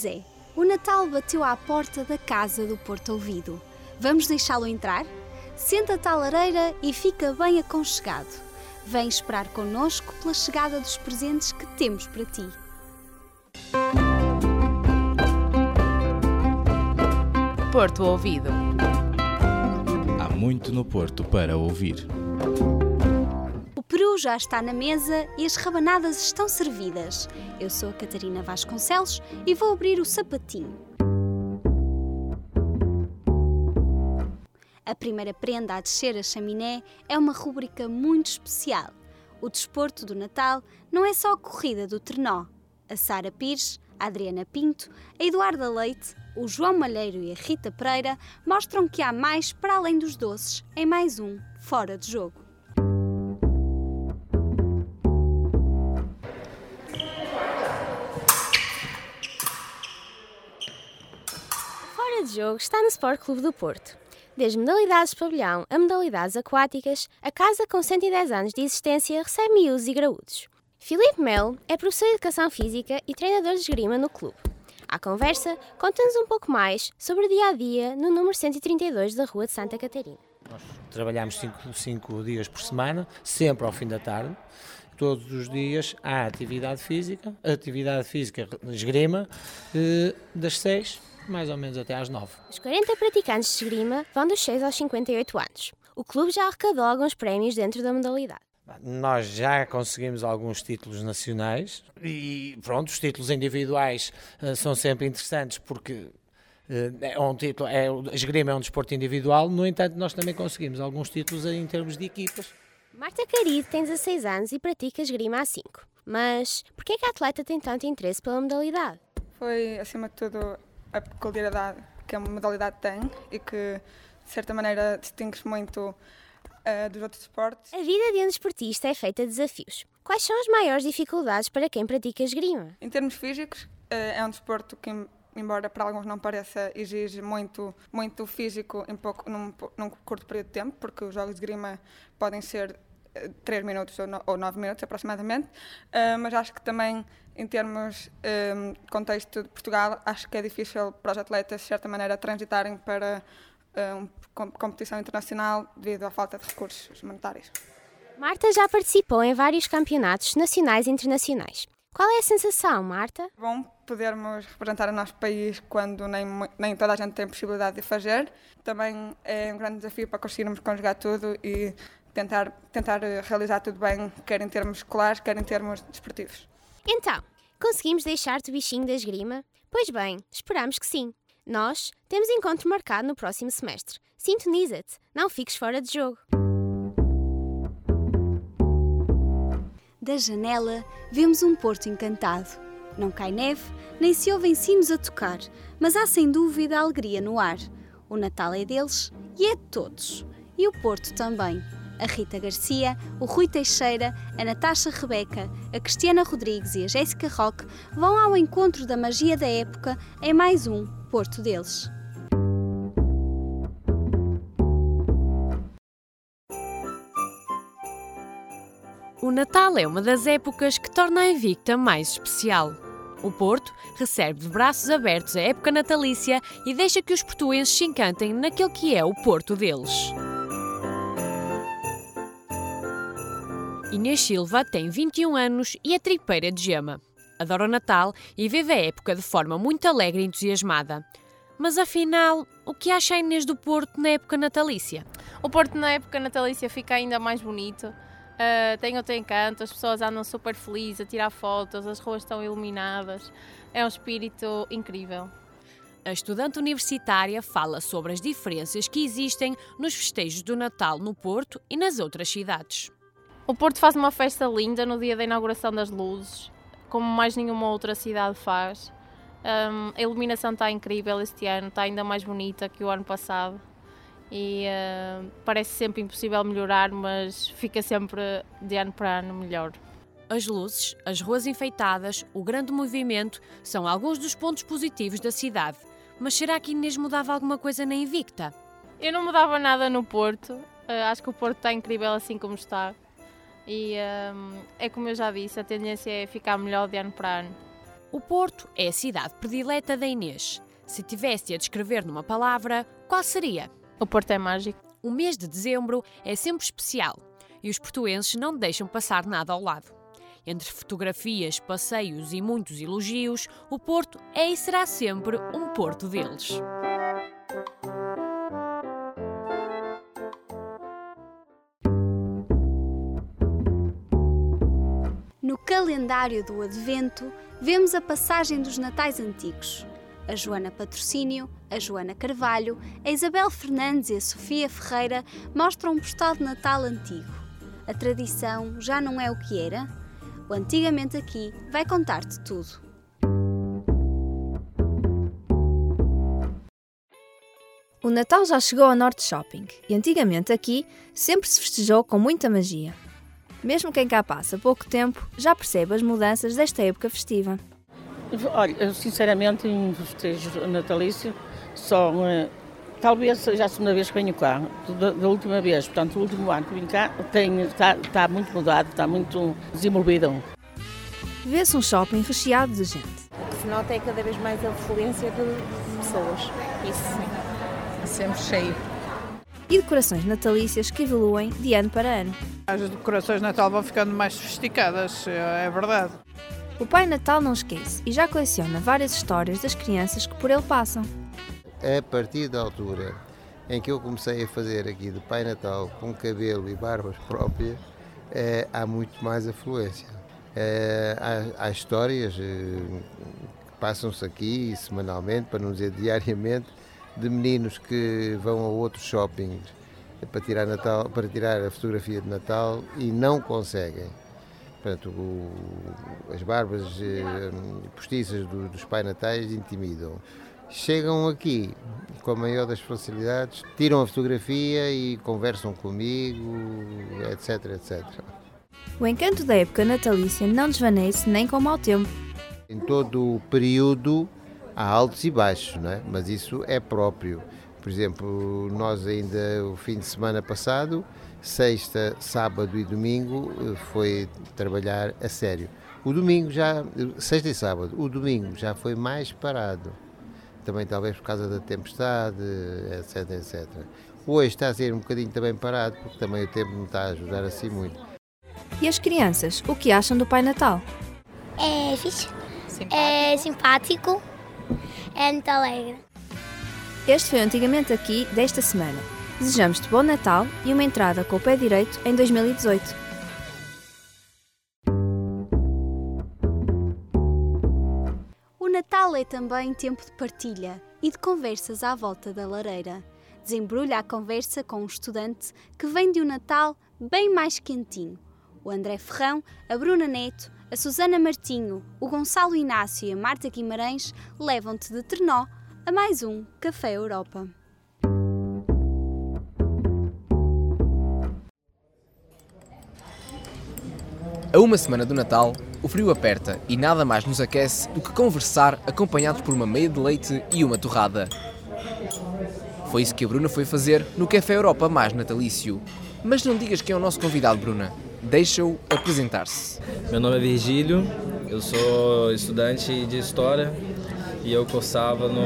Pois é, o Natal bateu à porta da casa do Porto Ouvido. Vamos deixá-lo entrar? Senta-te à lareira e fica bem aconchegado. Vem esperar connosco pela chegada dos presentes que temos para ti. Porto Ouvido. Há muito no Porto para ouvir. O peru já está na mesa e as rabanadas estão servidas. Eu sou a Catarina Vasconcelos e vou abrir o sapatinho. A primeira prenda a descer a chaminé é uma rúbrica muito especial. O desporto do Natal não é só a corrida do trenó. A Sara Pires, a Adriana Pinto, a Eduarda Leite, o João Malheiro e a Rita Pereira mostram que há mais para além dos doces em mais um Fora de Jogo. De Jogo está no Sport Clube do Porto. Desde modalidades de pavilhão a modalidades aquáticas, a casa com 110 anos de existência recebe miúdos e graúdos. Filipe Melo é professor de Educação Física e treinador de esgrima no clube. À conversa, conta-nos um pouco mais sobre o dia a dia no número 132 da Rua de Santa Catarina. Nós trabalhamos cinco, cinco dias por semana, sempre ao fim da tarde. Todos os dias há atividade física, atividade física esgrima, eh, das 6 mais ou menos até às 9. Os 40 praticantes de esgrima vão dos 6 aos 58 anos. O clube já arrecadou alguns prémios dentro da modalidade. Nós já conseguimos alguns títulos nacionais e pronto, os títulos individuais uh, são sempre interessantes porque uh, é um título, é, a esgrima é um desporto individual, no entanto nós também conseguimos alguns títulos em termos de equipas. Marta Carido tem 16 anos e pratica esgrima há 5. Mas por que é que a atleta tem tanto interesse pela modalidade? Foi, acima de tudo, a peculiaridade que a modalidade tem e que, de certa maneira, distingue-se muito uh, dos outros esportes. A vida de um desportista é feita de desafios. Quais são as maiores dificuldades para quem pratica esgrima? Em termos físicos, uh, é um desporto que, embora para alguns não pareça, exige muito, muito físico em pouco, num, num curto período de tempo, porque os jogos de esgrima podem ser 3 minutos ou, no, ou 9 minutos aproximadamente, mas acho que também em termos um, contexto de Portugal, acho que é difícil para os atletas, de certa maneira, transitarem para uma competição internacional devido à falta de recursos monetários. Marta já participou em vários campeonatos nacionais e internacionais. Qual é a sensação, Marta? Bom podermos representar o nosso país quando nem, nem toda a gente tem possibilidade de fazer. Também é um grande desafio para conseguirmos conjugar tudo e tentar, tentar realizar tudo bem, quer em termos escolares, quer em termos desportivos. Então, conseguimos deixar-te o bichinho da esgrima? Pois bem, esperamos que sim. Nós temos encontro marcado no próximo semestre. Sintoniza-te, não fiques fora de jogo. Da janela vemos um porto encantado. Não cai neve, nem se ouvem sinos a tocar, mas há sem dúvida alegria no ar. O Natal é deles e é de todos. E o Porto também a Rita Garcia, o Rui Teixeira, a Natasha Rebeca, a Cristiana Rodrigues e a Jéssica Roque vão ao encontro da magia da época em mais um Porto deles. O Natal é uma das épocas que torna a Invicta mais especial. O Porto recebe de braços abertos a época natalícia e deixa que os portuenses se encantem naquele que é o Porto deles. Inês Silva tem 21 anos e é tripeira de gema. Adora o Natal e vive a época de forma muito alegre e entusiasmada. Mas afinal, o que acha a Inês do Porto na época natalícia? O Porto na época natalícia fica ainda mais bonito. Uh, tem outro encanto, as pessoas andam super felizes a tirar fotos, as ruas estão iluminadas. É um espírito incrível. A estudante universitária fala sobre as diferenças que existem nos festejos do Natal no Porto e nas outras cidades. O Porto faz uma festa linda no dia da inauguração das luzes, como mais nenhuma outra cidade faz. Um, a iluminação está incrível este ano, está ainda mais bonita que o ano passado e uh, parece sempre impossível melhorar, mas fica sempre de ano para ano melhor. As luzes, as ruas enfeitadas, o grande movimento são alguns dos pontos positivos da cidade. Mas será que Inês mudava alguma coisa na Invicta? Eu não mudava nada no Porto. Uh, acho que o Porto está incrível assim como está. E um, é como eu já disse, a tendência é ficar melhor de ano para ano. O Porto é a cidade predileta da Inês. Se tivesse a descrever numa palavra, qual seria? O Porto é mágico. O mês de dezembro é sempre especial e os portuenses não deixam passar nada ao lado. Entre fotografias, passeios e muitos elogios, o Porto é e será sempre um Porto deles. Calendário do Advento, vemos a passagem dos Natais antigos. A Joana Patrocínio, a Joana Carvalho, a Isabel Fernandes e a Sofia Ferreira mostram um postal de Natal antigo. A tradição já não é o que era? O Antigamente Aqui vai contar-te tudo. O Natal já chegou ao Norte Shopping e antigamente aqui sempre se festejou com muita magia. Mesmo quem cá passa pouco tempo já percebe as mudanças desta época festiva. Olha, eu sinceramente em festejo natalício só eh, talvez seja a segunda vez que venho cá, da, da última vez, portanto o último ano que vim cá tem, está, está muito mudado, está muito desenvolvido. Vê-se um shopping recheado de gente. O que se nota é cada vez mais a fluência de pessoas. Isso sim. Sempre cheio. E decorações natalícias que evoluem de ano para ano. As decorações de Natal vão ficando mais sofisticadas, é verdade. O Pai Natal não esquece e já coleciona várias histórias das crianças que por ele passam. A partir da altura em que eu comecei a fazer aqui de Pai Natal com cabelo e barbas próprias, eh, há muito mais afluência. Eh, há, há, histórias eh, que passam-se aqui semanalmente, para não dizer diariamente, de meninos que vão a outros shoppings para tirar, Natal, para tirar a fotografia de Natal e não conseguem. Portanto, o, as barbas eh, postiças do, dos Pai Natais intimidam. Chegam aqui com a maior das facilidades, tiram a fotografia e conversam comigo, etc, etc. O encanto da época natalícia não desvanece nem com o mau tempo. Em todo o período há altos e baixos, não é? mas isso é próprio. Por exemplo, nós ainda o fim de semana passado, sexta, sábado e domingo, foi trabalhar a sério. O domingo já, sexta e sábado, o domingo já foi mais parado. Também talvez por causa da tempestade, etc, etc. Hoje está a ser um bocadinho também parado, porque também o tempo não está a ajudar assim muito. E as crianças, o que acham do Pai Natal? É fixe, simpático. é simpático, é muito alegre. Este foi o Antigamente Aqui desta semana. Desejamos-te bom Natal e uma entrada com o pé direito em 2018. O Natal é também tempo de partilha e de conversas à volta da lareira. Desembrulha a conversa com um estudante que vem de um Natal bem mais quentinho. O André Ferrão, a Bruna Neto, a Susana Martinho, o Gonçalo Inácio e a Marta Guimarães levam-te de Trenó a mais um Café Europa. A uma semana do Natal, o frio aperta e nada mais nos aquece do que conversar acompanhados por uma meia de leite e uma torrada. Foi isso que a Bruna foi fazer no Café Europa mais natalício. Mas não digas quem é o nosso convidado, Bruna. Deixa-o apresentar-se. Meu nome é Virgílio, eu sou estudante de História e eu cursava no.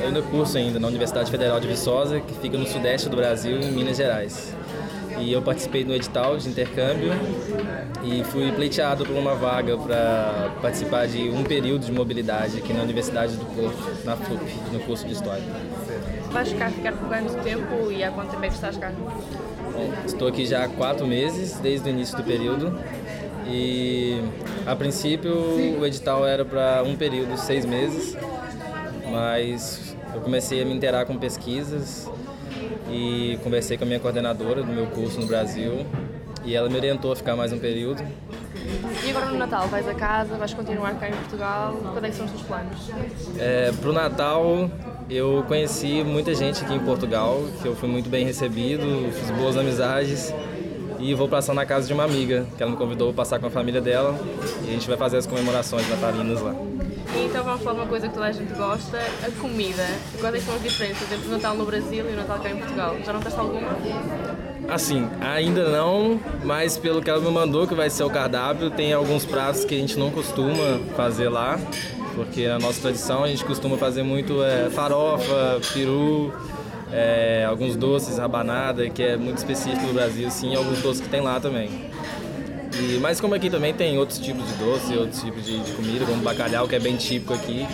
Eu ainda curso ainda na Universidade Federal de Viçosa, que fica no sudeste do Brasil, em Minas Gerais. E eu participei do edital de intercâmbio e fui pleiteado por uma vaga para participar de um período de mobilidade aqui na Universidade do Porto, na FUP, no curso de História. Vais ficar, ficar por quanto tempo e há quanto tempo é que estás cá? Estou aqui já há quatro meses, desde o início do período. E a princípio o edital era para um período, seis meses, mas eu comecei a me interar com pesquisas e conversei com a minha coordenadora do meu curso no Brasil e ela me orientou a ficar mais um período. E agora no Natal, vais a casa, vais continuar cá em Portugal, quais é são os teus planos? É, para o Natal eu conheci muita gente aqui em Portugal, que eu fui muito bem recebido, fiz boas amizades e vou passar na casa de uma amiga, que ela me convidou para passar com a família dela e a gente vai fazer as comemorações natalinas lá. Então vamos falar uma coisa que toda a gente gosta, a comida. Quais são as diferenças entre o Natal no Brasil e o Natal cá em Portugal? Já notaste alguma? Assim, ainda não, mas pelo que ela me mandou, que vai ser o cardápio, tem alguns pratos que a gente não costuma fazer lá. Porque na nossa tradição a gente costuma fazer muito é, farofa, peru, é, alguns doces, rabanada, que é muito específico do Brasil, sim, alguns doces que tem lá também. E, mas como aqui também tem outros tipos de doce, outros tipos de, de comida, como bacalhau, que é bem típico aqui.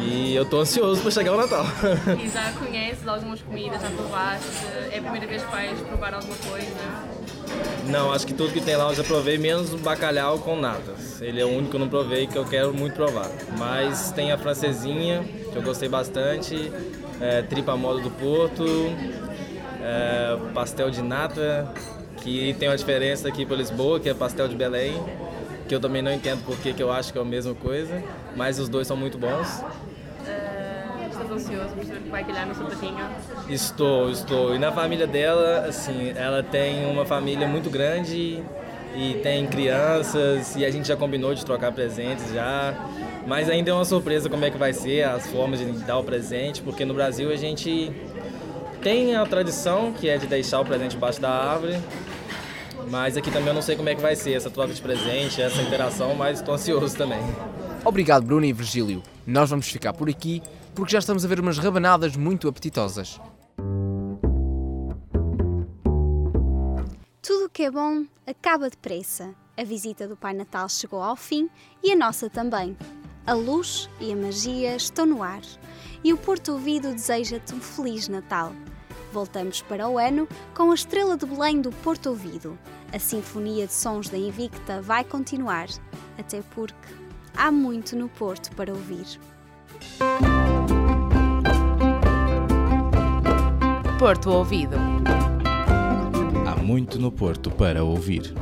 E eu tô ansioso para chegar o Natal. E já conheces algumas comidas, já provaste? É a primeira vez que vais provar alguma coisa? Não, acho que tudo que tem lá eu já provei, menos o bacalhau com natas. Ele é o único que eu não provei que eu quero muito provar. Mas tem a francesinha, que eu gostei bastante, é, tripa moda do Porto, é, pastel de nata, que tem uma diferença aqui para Lisboa, que é pastel de Belém, que eu também não entendo porque que eu acho que é a mesma coisa, mas os dois são muito bons. Estás ansioso o que vai calhar no sapatinho? Estou, estou. E na família dela, assim, ela tem uma família muito grande e tem crianças e a gente já combinou de trocar presentes já. Mas ainda é uma surpresa como é que vai ser as formas de dar o presente, porque no Brasil a gente tem a tradição que é de deixar o presente embaixo da árvore, mas aqui também eu não sei como é que vai ser essa troca de presente, essa interação, mas estou ansioso também. Obrigado, Bruno e Virgílio. Nós vamos ficar por aqui porque já estamos a ver umas rabanadas muito apetitosas. Tudo o que é bom acaba depressa. A visita do Pai Natal chegou ao fim e a nossa também. A luz e a magia estão no ar. E o Porto Ouvido deseja-te um Feliz Natal. Voltamos para o ano com a Estrela de Belém do Porto Ouvido. A Sinfonia de Sons da Invicta vai continuar, até porque há muito no Porto para ouvir. Porto Ouvido. Há muito no Porto para ouvir.